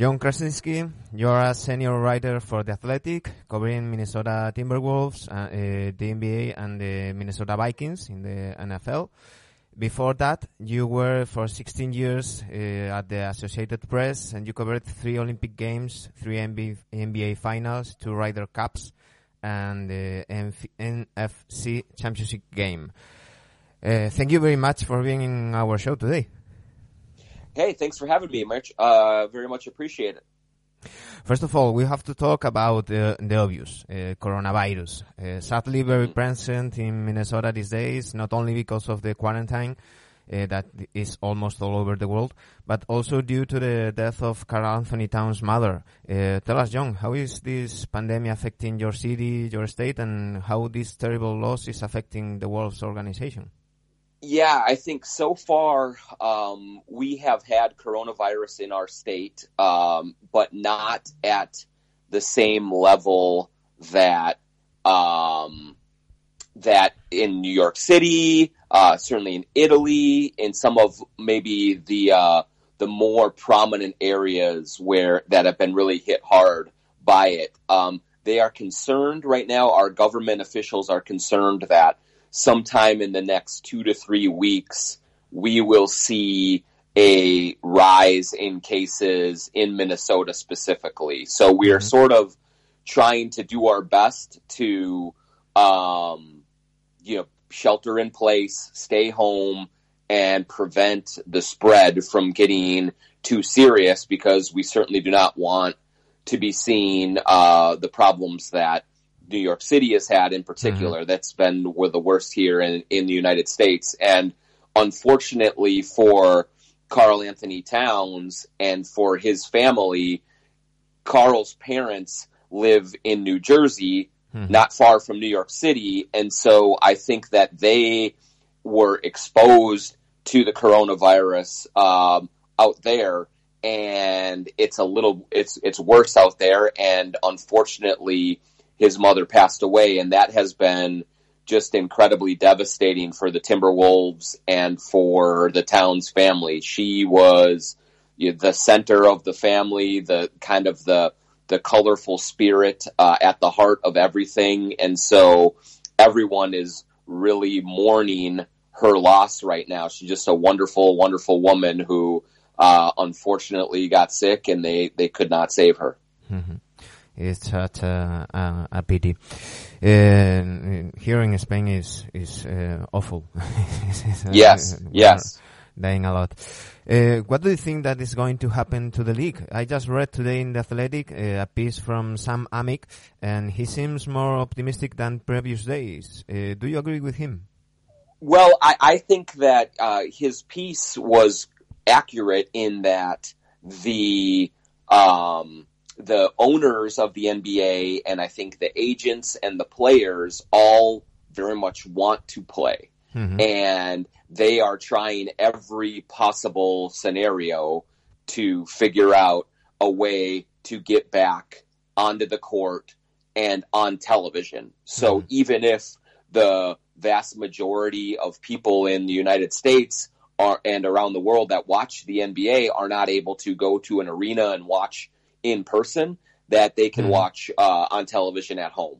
Jon Krawczynski, you're a senior writer for The Athletic, covering Minnesota Timberwolves, uh, uh, the NBA, and the Minnesota Vikings in the NFL. Before that, you were for 16 years uh, at the Associated Press, and you covered three Olympic Games, three NBA, NBA Finals, two Ryder Cups, and the NFC Championship game. Uh, thank you very much for being in our show today. Hey, thanks for having me, Mitch. Uh, very much appreciate it. First of all, we have to talk about uh, the obvious, uh, coronavirus. Uh, sadly, very mm-hmm. present in Minnesota these days, not only because of the quarantine uh, that is almost all over the world, but also due to the death of Karl-Anthony Towns' mother. Uh, tell us, John, how is this pandemic affecting your city, your state, and how this terrible loss is affecting the Wolves organization? Yeah, I think so far um, we have had coronavirus in our state, um, but not at the same level that um, that in New York City, uh, certainly in Italy, in some of maybe the uh, the more prominent areas where that have been really hit hard by it. Um, they are concerned right now. Our government officials are concerned that sometime in the next two to three weeks, we will see a rise in cases in Minnesota specifically. So we are mm-hmm. sort of trying to do our best to, um, you know, shelter in place, stay home, and prevent the spread from getting too serious because we certainly do not want to be seeing uh, the problems that New York City has had in particular. Mm-hmm. That's been were the worst here in, in the United States. And unfortunately for Karl-Anthony Towns and for his family, Karl's parents live in New Jersey, mm-hmm. not far from New York City. And so I think that they were exposed to the coronavirus um, out there and it's a little it's it's worse out there and unfortunately his mother passed away, and that has been just incredibly devastating for the Timberwolves and for the Towns family. She was you know, the center of the family, the kind of the the colorful spirit uh, at the heart of everything, and so everyone is really mourning her loss right now. She's just a wonderful, wonderful woman who uh, unfortunately got sick, and they they could not save her. Mm-hmm. It's such a, a, a pity. Uh, here in Spain is is uh, awful. yes, yes, dying a lot. Uh, what do you think that is going to happen to the league? I just read today in the Athletic uh, a piece from Sam Amick, and he seems more optimistic than previous days. Uh, do you agree with him? Well, I, I think that uh, his piece was accurate in that the um, the owners of the NBA and I think the agents and the players all very much want to play. Mm-hmm. And they are trying every possible scenario to figure out a way to get back onto the court and on television. So mm-hmm. even if the vast majority of people in the United States are, and around the world that watch the NBA are not able to go to an arena and watch in person that they can mm-hmm. watch uh, on television at home.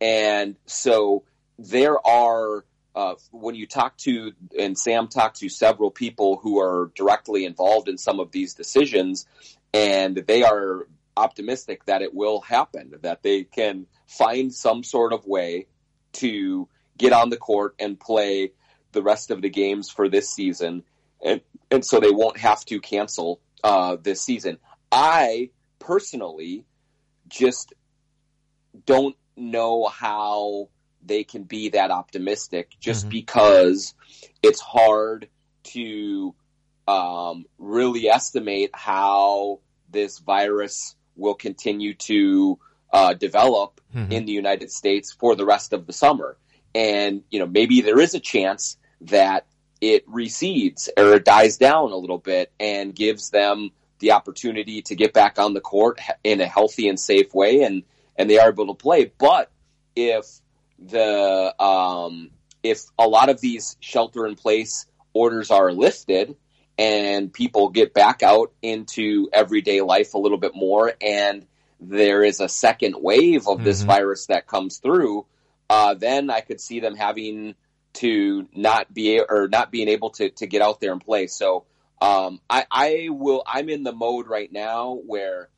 And so there are, uh, when you talk to, and Sam talked to several people who are directly involved in some of these decisions, and they are optimistic that it will happen, that they can find some sort of way to get on the court and play the rest of the games for this season. And, and so they won't have to cancel uh, this season. I personally just don't know how they can be that optimistic just mm-hmm. because it's hard to um, really estimate how this virus will continue to uh, develop mm-hmm. in the United States for the rest of the summer. And, you know, maybe there is a chance that it recedes or it dies down a little bit and gives them the opportunity to get back on the court in a healthy and safe way, and and they are able to play. But if the um, if a lot of these shelter in place orders are lifted and people get back out into everyday life a little bit more and there is a second wave of this Mhm. virus that comes through, uh, then I could see them having to not be or not being able to to get out there and play. So um, I I will I'm in the mode right now where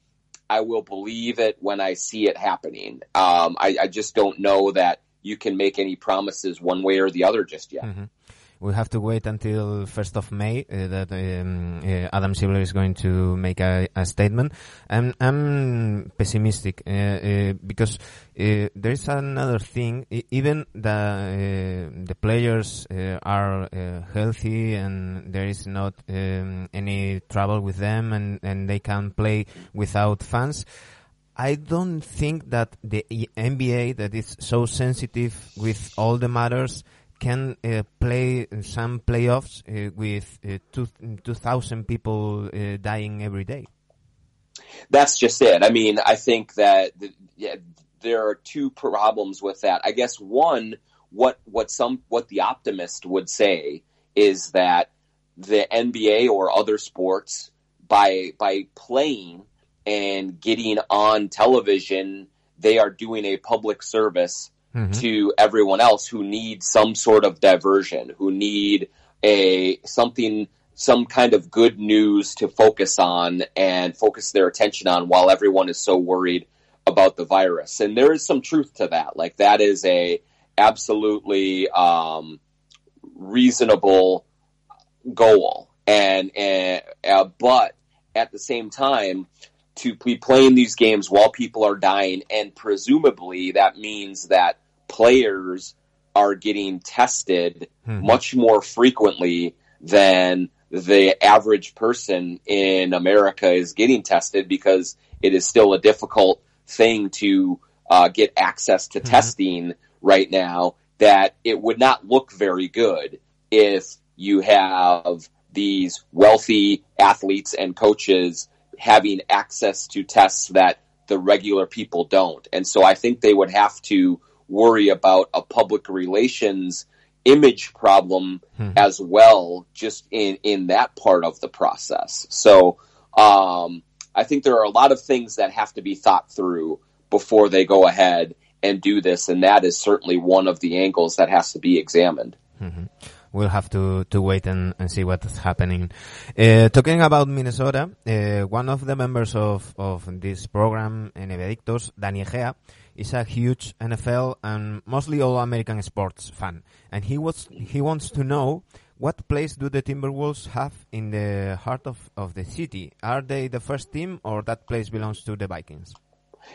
I will believe it when I see it happening. Um, I, I just don't know that you can make any promises one way or the other just yet. Mhm. We have to wait until 1st of May uh, that um, uh, Adam Silver is going to make a, a statement. I'm, I'm pessimistic uh, uh, because uh, there is another thing. E- even the uh, the players are healthy and there is not um, any trouble with them and, and they can play without fans. I don't think that the NBA that is so sensitive with all the matters can uh, play some playoffs uh, with uh, two, 2,000 people uh, dying every day. That's just it. I mean, I think that the, yeah, there are two problems with that. I guess one, what what some what the optimist would say is that the NBA or other sports by by playing and getting on television, they are doing a public service Mhm. to everyone else who need some sort of diversion, who need a something some kind of good news to focus on and focus their attention on while everyone is so worried about the virus. And there is some truth to that. Like that is a absolutely um, reasonable goal. And, and uh, but at the same time, to be playing these games while people are dying, and presumably that means that players are getting tested Mhm. much more frequently than the average person in America is getting tested because it is still a difficult thing to uh, get access to Mhm. testing right now. That it would not look very good if you have these wealthy athletes and coaches having access to tests that the regular people don't. And so I think they would have to worry about a public relations image problem Mhm. as well, just in, in that part of the process. So, um, I think there are a lot of things that have to be thought through before they go ahead and do this. And that is certainly one of the angles that has to be examined. Mhm. We'll have to, to wait and, and see what's happening. Uh, talking about Minnesota, uh, one of the members of, of this program, NBA Adictos, Danny Egea, is a huge NFL and mostly all American sports fan. And he was, he wants to know what place do the Timberwolves have in the heart of, of the city? Are they the first team or that place belongs to the Vikings?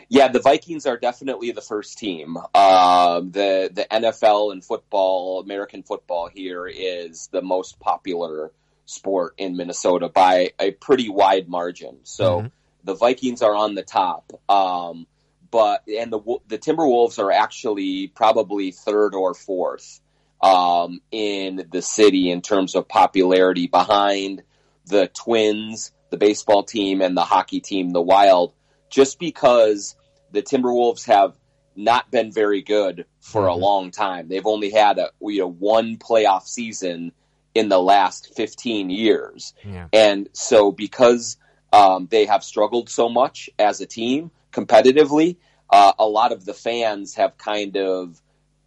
Yeah, the Vikings are definitely the first team. Um, the the NFL and football, American football here is the most popular sport in Minnesota by a pretty wide margin. So Mhm. the Vikings are on the top. Um, but and the the Timberwolves are actually probably third or fourth um, in the city in terms of popularity behind the Twins, the baseball team, and the hockey team, the Wild just because the Timberwolves have not been very good for a Mhm. long time. They've only had a you know one playoff season in the last 15 years. Yeah. And so because um, they have struggled so much as a team competitively, uh, a lot of the fans have kind of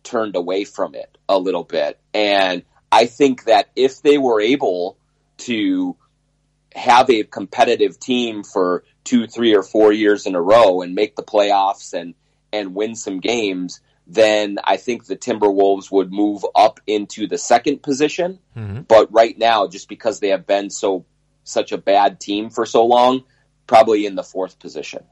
turned away from it a little bit. And I think that if they were able to have a competitive team for two, three, or four years in a row and make the playoffs and and win some games, then I think the Timberwolves would move up into the second position. Mhm. But right now, just because they have been so such a bad team for so long, probably in the fourth position.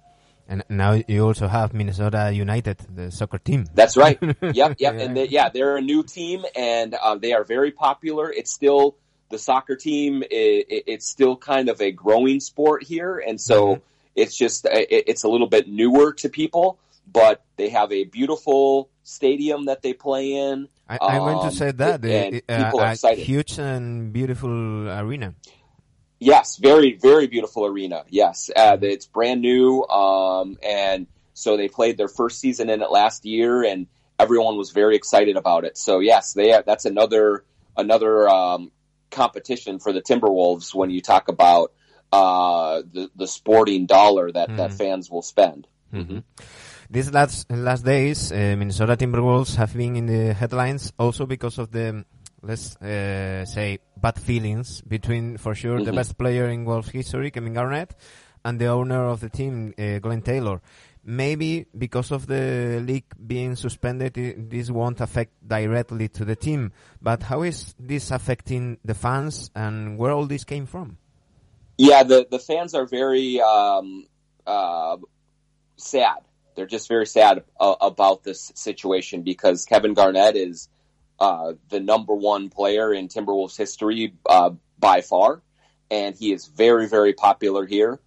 And now you also have Minnesota United, the soccer team. That's right. yep, yep. Yeah. And they, yeah, they're a new team, and uh, they are very popular. It's still the soccer team. i i it's still kind of a growing sport here, and so Mhm. it's just it, it's a little bit newer to people. But they have a beautiful stadium that they play in. I, I'm going to Um, say that uh, and uh, people are excited. huge and beautiful arena. Yes, very very beautiful arena. Yes, uh, it's brand new, um, and so they played their first season in it last year, and everyone was very excited about it. So yes, they that's another another um, competition for the Timberwolves when you talk about uh, the the sporting dollar that that fans will spend. These last last days, uh, Minnesota Timberwolves have been in the headlines also because of the let's uh, say bad feelings between, for sure, the best player in Wolves history, Kevin Garnett, and the owner of the team, uh, Glenn Taylor. Maybe because of the league being suspended, this won't affect directly to the team. But how is this affecting the fans, and where all this came from? Yeah, the the fans are very um, uh, sad. They're just very sad uh, about this situation because Kevin Garnett is uh, the number one player in Timberwolves history uh, by far, and he is very very popular here.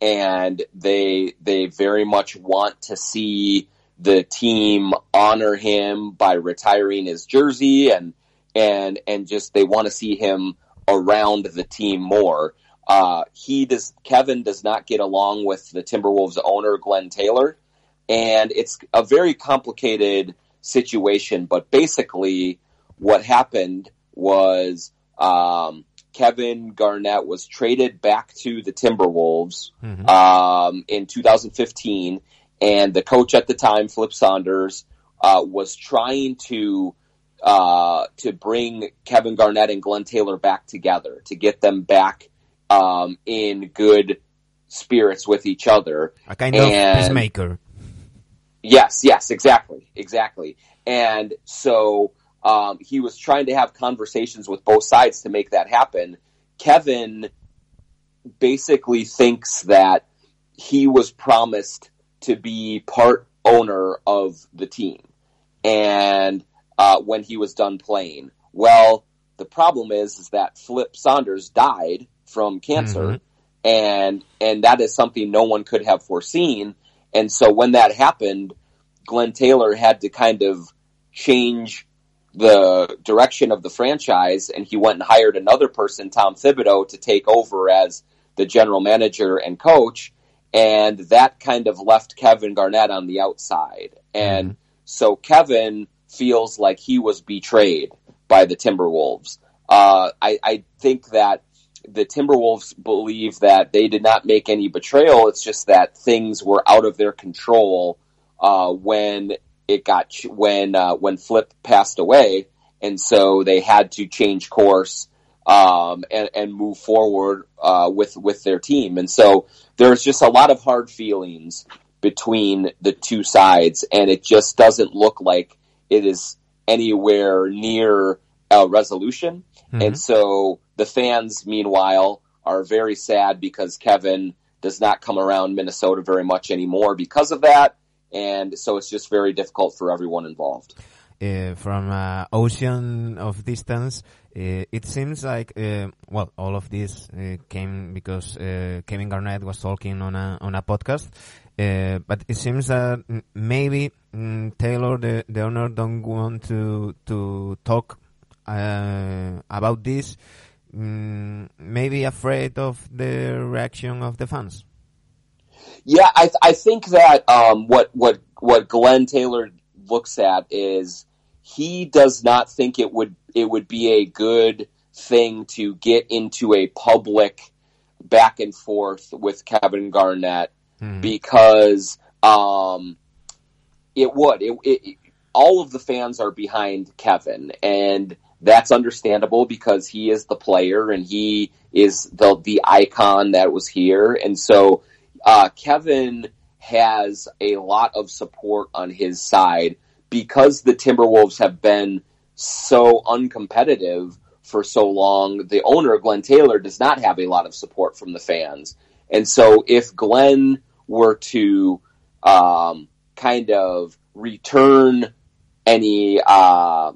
And they they very much want to see the team honor him by retiring his jersey and and and just they want to see him around the team more. Uh, he does. Kevin does not get along with the Timberwolves owner Glenn Taylor, and it's a very complicated situation. But basically, what happened was um, Kevin Garnett was traded back to the Timberwolves um, in 2015, and the coach at the time, Flip Saunders, uh, was trying to uh, to bring Kevin Garnett and Glenn Taylor back together to get them back um, in good spirits with each other. A kind of peacemaker. Yes, yes, exactly, exactly. And so um, he was trying to have conversations with both sides to make that happen. Kevin basically thinks that he was promised to be part owner of the team, and uh, when he was done playing, well, the problem is is that Flip Saunders died from cancer, and and that is something no one could have foreseen. And so when that happened, Glenn Taylor had to kind of change the direction of the franchise and he went and hired another person, Tom Thibodeau, to take over as the general manager and coach. And that kind of left Kevin Garnett on the outside. And so Kevin feels like he was betrayed by the Timberwolves. Uh, I, I think that the Timberwolves believe that they did not make any betrayal. It's just that things were out of their control uh, when it got when uh, when Flip passed away, and so they had to change course um, and, and move forward uh, with with their team. And so there's just a lot of hard feelings between the two sides, and it just doesn't look like it is anywhere near a resolution. And so the fans, meanwhile, are very sad because Kevin does not come around Minnesota very much anymore because of that. And so it's just very difficult for everyone involved. uh, from uh, ocean of distance. Uh, it seems like uh, well, all of this uh, came because uh, Kevin Garnett was talking on a on a podcast. But it seems that maybe mm, Taylor, the, the owner, don't want to to talk about this. Mm, maybe afraid of the reaction of the fans. Yeah, I I think that um, what what what Glenn Taylor looks at is he does not think it would it would be a good thing to get into a public back and forth with Kevin Garnett because um, it would it, it all of the fans are behind Kevin and that's understandable because he is the player and he is the the icon that was here and so uh, Kevin has a lot of support on his side because the Timberwolves have been so uncompetitive for so long. The owner, Glenn Taylor, does not have a lot of support from the fans. And so if Glenn were to um, kind of return any, uh,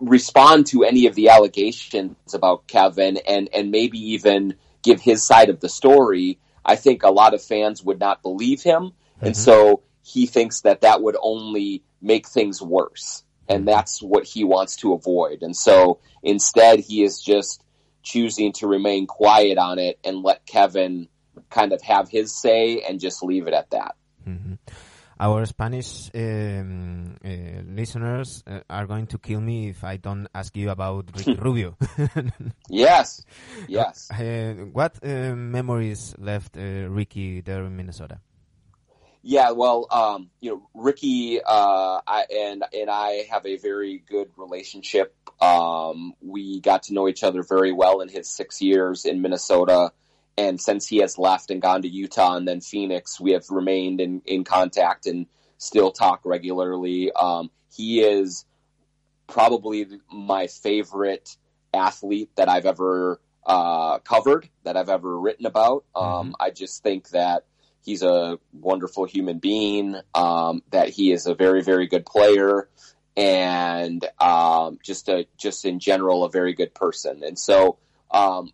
respond to any of the allegations about Kevin and, and maybe even give his side of the story, I think a lot of fans would not believe him. And mm-hmm. so he thinks that that would only make things worse. And mm-hmm. that's what he wants to avoid. And so instead, he is just choosing to remain quiet on it and let Kevin kind of have his say and just leave it at that. Mm-hmm. Our Spanish um, uh, listeners uh, are going to kill me if I don't ask you about Ricky Rubio. yes, yes. Uh, what uh, memories left uh, Ricky there in Minnesota? Yeah, well, um, you know, Ricky uh, I, and and I have a very good relationship. Um, we got to know each other very well in his six years in Minnesota, and since he has left and gone to Utah and then Phoenix, we have remained in in contact and still talk regularly. Um, he is probably my favorite athlete that I've ever uh, covered, that I've ever written about. Um, mm-hmm. I just think that he's a wonderful human being, um, that he is a very, very good player and, um, just a, just in general, a very good person. And so, um,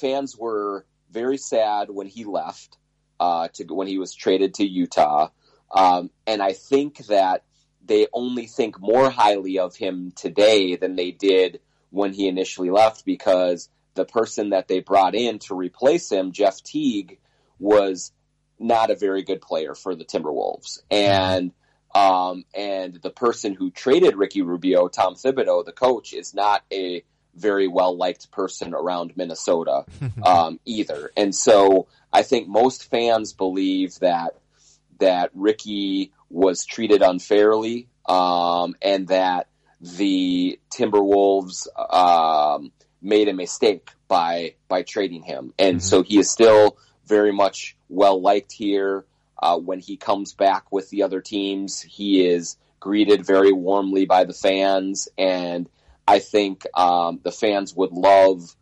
fans were very sad when he left, uh, to, when he was traded to Utah. Um, and I think that they only think more highly of him today than they did when he initially left because the person that they brought in to replace him, Jeff Teague, was not a very good player for the Timberwolves. And um, and the person who traded Ricky Rubio, Tom Thibodeau, the coach, is not a very well liked person around Minnesota um, either. And so I think most fans believe that that Ricky was treated unfairly um, and that the Timberwolves um, made a mistake by by trading him. And mm-hmm. so he is still very much well liked here. Uh, when he comes back with the other teams, he is greeted very warmly by the fans, and I think um, the fans would love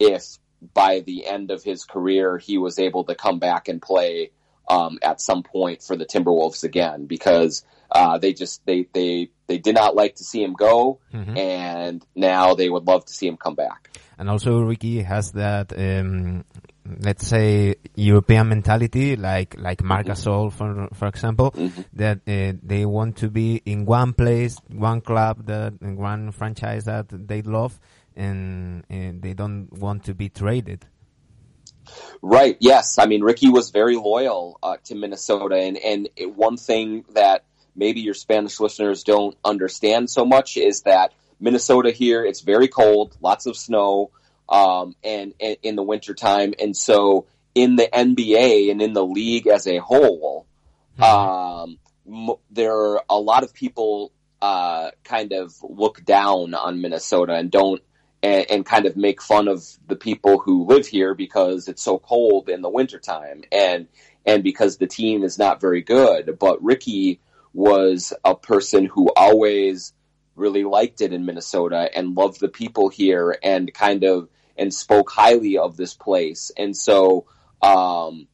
if by the end of his career he was able to come back and play um, at some point for the Timberwolves again because uh, they just they they they did not like to see him go, mm-hmm. and now they would love to see him come back. And also, Ricky has that um, let's say European mentality, like like Marc Gasol, for for example, mm-hmm. that uh, they want to be in one place, one club, that one franchise that they love, and, and they don't want to be traded. Right. Yes. I mean, Ricky was very loyal uh, to Minnesota, and and it, one thing that maybe your Spanish listeners don't understand so much is that Minnesota here it's very cold, lots of snow um, and, and in the wintertime. And so in the NBA and in the league as a whole, mm-hmm. um, m- there are a lot of people uh, kind of look down on Minnesota and don't and, and, kind of make fun of the people who live here because it's so cold in the wintertime and and because the team is not very good. But Ricky was a person who always really liked it in Minnesota and loved the people here and kind of and spoke highly of this place. And so, um,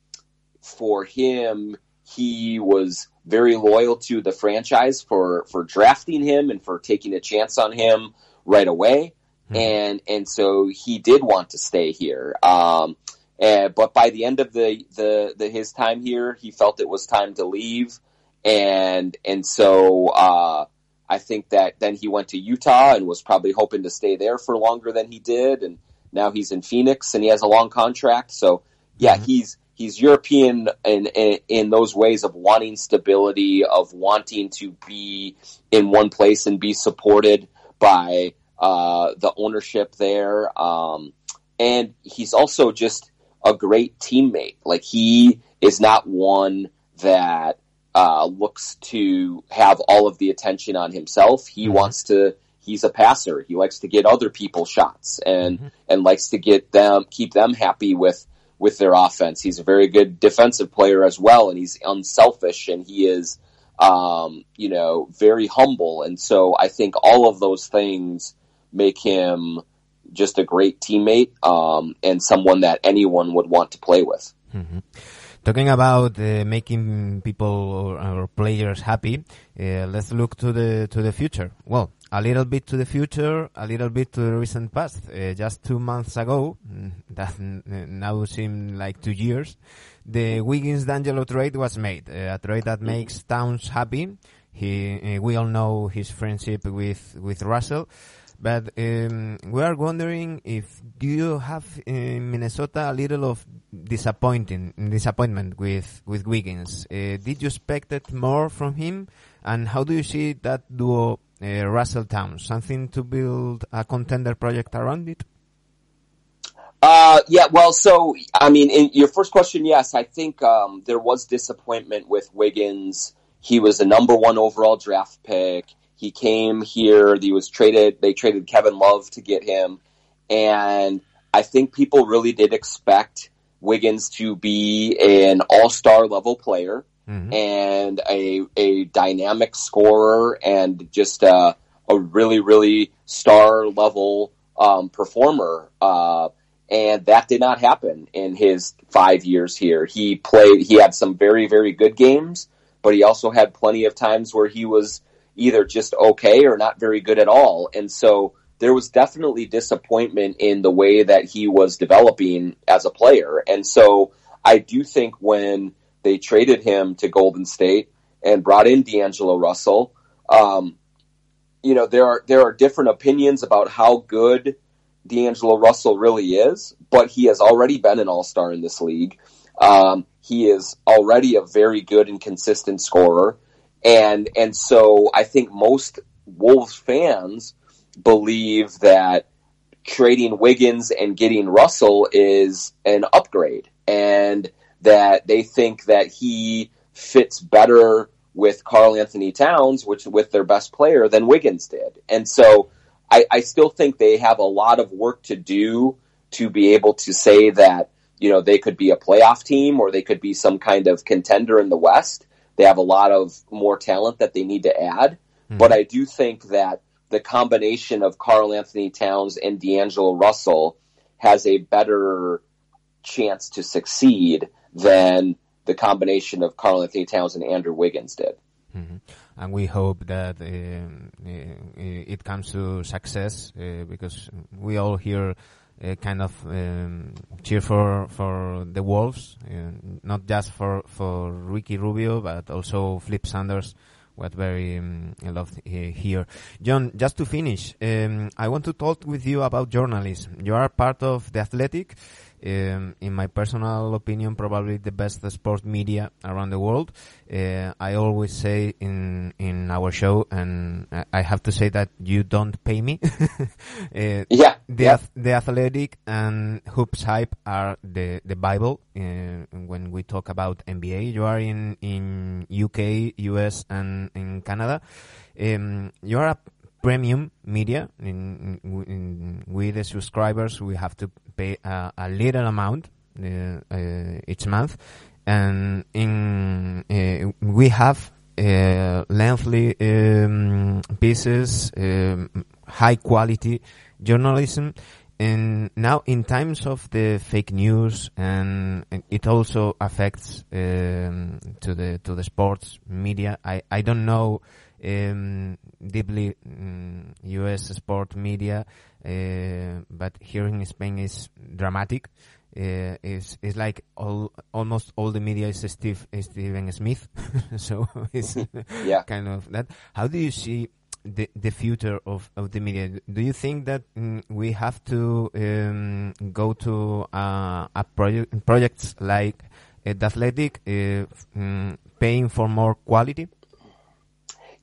for him, he was very loyal to the franchise for, for drafting him and for taking a chance on him right away. Mm-hmm. And, and so he did want to stay here. Um, and, but by the end of the, the, the, his time here, he felt it was time to leave. And, and so, uh, I think that then he went to Utah and was probably hoping to stay there for longer than he did. And, now he's in Phoenix and he has a long contract. So yeah, mm-hmm. he's he's European in, in, in those ways of wanting stability, of wanting to be in one place and be supported by uh, the ownership there. Um, and he's also just a great teammate. Like he is not one that uh, looks to have all of the attention on himself. He mm-hmm. wants to he's a passer. He likes to get other people shots and mm-hmm. and likes to get them keep them happy with with their offense. He's a very good defensive player as well, and he's unselfish and he is um, you know very humble. And so I think all of those things make him just a great teammate um, and someone that anyone would want to play with. Mm-hmm. Talking about uh, making people or, or players happy, uh, let's look to the to the future. Well, a little bit to the future, a little bit to the recent past. Uh, just two months ago, mm, that now seem like two years, the Wiggins D'Angelo trade was made. Uh, a trade that makes Towns happy. He, uh, we all know his friendship with with Russell. But um, we are wondering if do you have in Minnesota a little of disappointing disappointment with with Wiggins. Uh, did you expect more from him? And how do you see that duo uh, Russell Towns? Something to build a contender project around it? Uh, yeah, well, so, I mean, in your first question, yes, I think, um, there was disappointment with Wiggins. He was a number one overall draft pick. He came here. He was traded. They traded Kevin Love to get him. And I think people really did expect Wiggins to be an all-star level player mm-hmm. and a, a dynamic scorer and just a, a really, really star level, um, performer. Uh, and that did not happen in his five years here. He played, he had some very, very good games, but he also had plenty of times where he was either just okay or not very good at all. And so there was definitely disappointment in the way that he was developing as a player. And so I do think when they traded him to Golden State and brought in D'Angelo Russell, um, you know, there are, there are different opinions about how good D'Angelo Russell really is, but he has already been an all-star in this league. Um, he is already a very good and consistent scorer. And, and so I think most Wolves fans believe that trading Wiggins and getting Russell is an upgrade and that they think that he fits better with Karl-Anthony Towns, which with their best player than Wiggins did. And so I, I still think they have a lot of work to do to be able to say that, you know, they could be a playoff team or they could be some kind of contender in the West. They have a lot of more talent that they need to add. Mm-hmm. But I do think that the combination of Karl-Anthony Towns and D'Angelo Russell has a better chance to succeed than the combination of Karl-Anthony Towns and Andrew Wiggins did. Mm-hmm and we hope that um, uh, it comes to success uh, because we all here uh, kind of um, cheer for for the Wolves, uh, not just for for Ricky Rubio, but also Flip Saunders. What very um, loved here, John. Just to finish, um, I want to talk with you about journalism. You are part of the Athletic um, in my personal opinion, probably the best sports media around the world. Uh, I always say in in our show, and I have to say that you don't pay me. uh, yeah, the yeah. the athletic and hoops hype are the the bible uh, when we talk about NBA. You are in in UK, US, and in Canada. Um, you are a premium media. In, in, we the subscribers, we have to pay a, a little amount uh, uh, each month, and in uh, we have uh, lengthy um, pieces, um, high quality journalism. And now, in times of the fake news, and, and it also affects um, to the to the sports media. I I don't know um, deeply um, U.S. sport media, uh, but here in Spain is dramatic. Uh, is is like all almost all the media is Steve is Stephen Smith, so it's yeah. kind of that. How do you see the the future of, of the media? Do you think that mm, we have to um, go to uh, a project projects like uh, the Athletic, uh, mm, paying for more quality?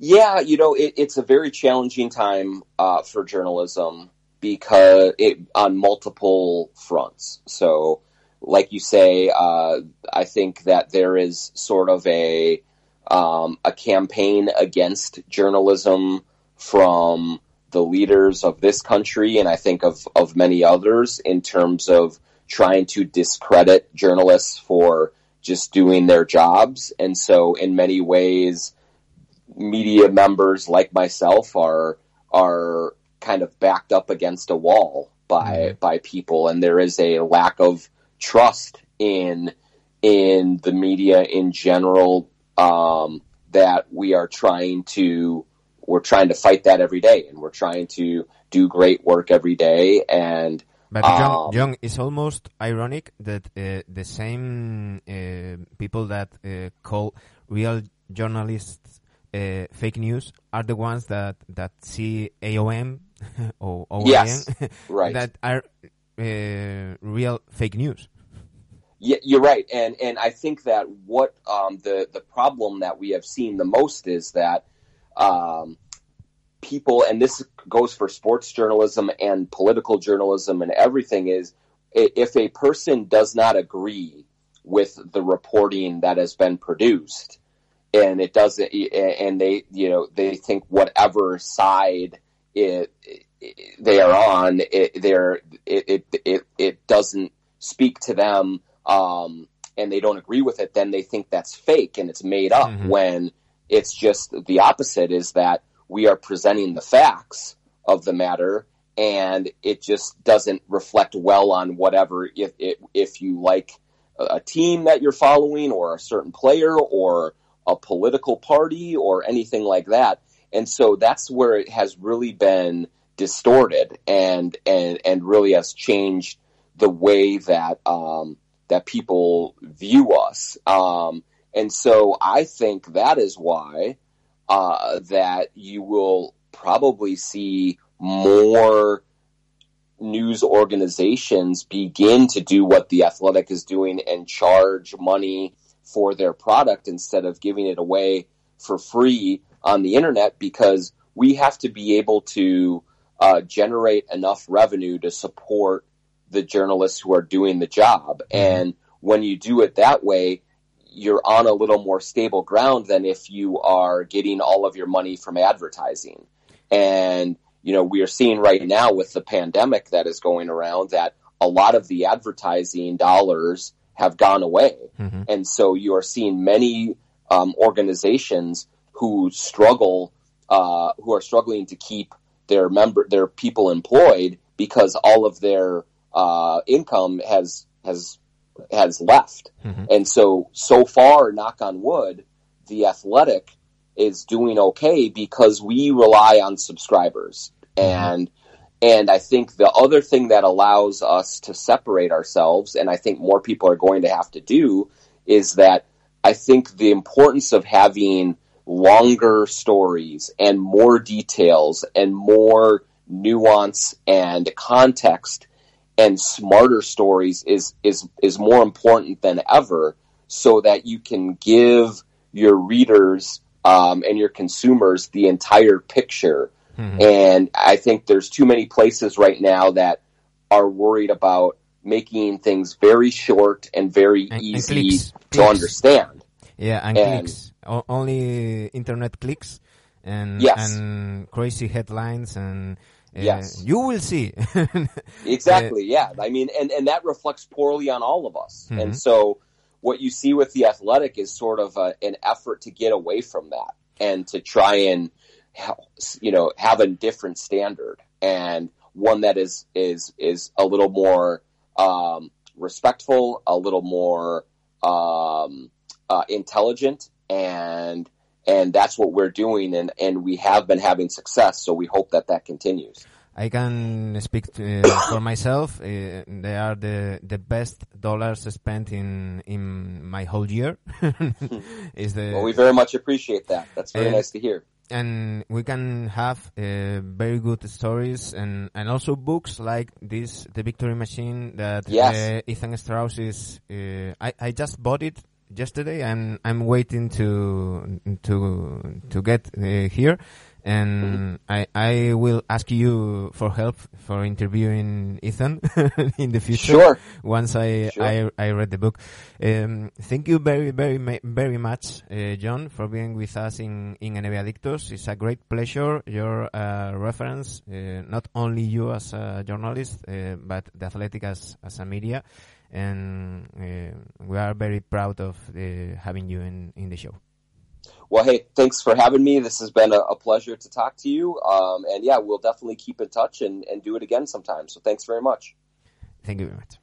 Yeah, you know, it, it's a very challenging time uh, for journalism because it on multiple fronts. So, like you say, uh, I think that there is sort of a um, a campaign against journalism from the leaders of this country, and I think of of many others in terms of trying to discredit journalists for just doing their jobs. And so, in many ways media members like myself are are kind of backed up against a wall by mm-hmm. by people. And there is a lack of trust in in the media in general um, that we are trying to we're trying to fight that every day. And we're trying to do great work every day. And but John, um, John, it's almost ironic that uh, the same uh, people that uh, call real journalists uh, fake news are the ones that that see AOM or OIM yes, right. that are uh, real fake news. Yeah, you're right, and and I think that what um, the the problem that we have seen the most is that um, people, and this goes for sports journalism and political journalism and everything, is if a person does not agree with the reporting that has been produced, and it doesn't, and they you know they think whatever side it, it they are on, it, they're it, it it it doesn't speak to them um, and they don't agree with it, then they think that's fake and it's made up mm-hmm. when it's just the opposite is that we are presenting the facts of the matter and it just doesn't reflect well on whatever if if, if you like a team that you're following or a certain player or a political party or anything like that. And so that's where it has really been distorted and and and really has changed the way that um, that people view us. Um, and so I think that is why uh, that you will probably see more news organizations begin to do what the athletic is doing and charge money for their product instead of giving it away for free on the internet because we have to be able to uh, generate enough revenue to support the journalists who are doing the job. Mm-hmm. And when you do it that way, you're on a little more stable ground than if you are getting all of your money from advertising. And, you know, we are seeing right now with the pandemic that is going around that a lot of the advertising dollars have gone away. Mm-hmm. And so you are seeing many um, organizations who struggle, uh, who are struggling to keep their member, their people employed because all of their uh, income has has has left. Mm-hmm. And so so far, knock on wood, the athletic is doing okay because we rely on subscribers. Mm-hmm. And and I think the other thing that allows us to separate ourselves, and I think more people are going to have to do, is that I think the importance of having longer stories and more details and more nuance and context and smarter stories is is is more important than ever so that you can give your readers um, and your consumers the entire picture mm-hmm. and i think there's too many places right now that are worried about making things very short and very and, easy and clicks. to clicks. understand yeah and, and clicks o- only internet clicks and yes. and crazy headlines and uh, yes, you will see. exactly. Yeah. I mean, and and that reflects poorly on all of us. Mm-hmm. And so, what you see with the athletic is sort of a, an effort to get away from that and to try and you know have a different standard and one that is is is a little more um, respectful, a little more um, uh, intelligent, and and that's what we're doing, and and we have been having success. So we hope that that continues. I can speak to, for myself. Uh, they are the the best dollars spent in in my whole year. Is the well, we very much appreciate that. That's very nice to hear. And we can have uh, very good stories and, and also books like this, The Victory Machine that yes. uh, Ethan Strauss is. Uh, I I just bought it yesterday, and I'm waiting to to to get uh, here. And I I will ask you for help for interviewing Ethan in the future. Sure. Once I sure. I I read the book. Um, thank you very very very much, uh, John, for being with us in in NBA Adictos. It's a great pleasure. Your uh, reference, uh, not only you as a journalist, uh, but the Athletic as as a media and uh, we are very proud of uh, having you in, in the show. Well, hey, thanks for having me. This has been a, a pleasure to talk to you. Um, and yeah, we'll definitely keep in touch and, and do it again sometime. So thanks very much. Thank you very much.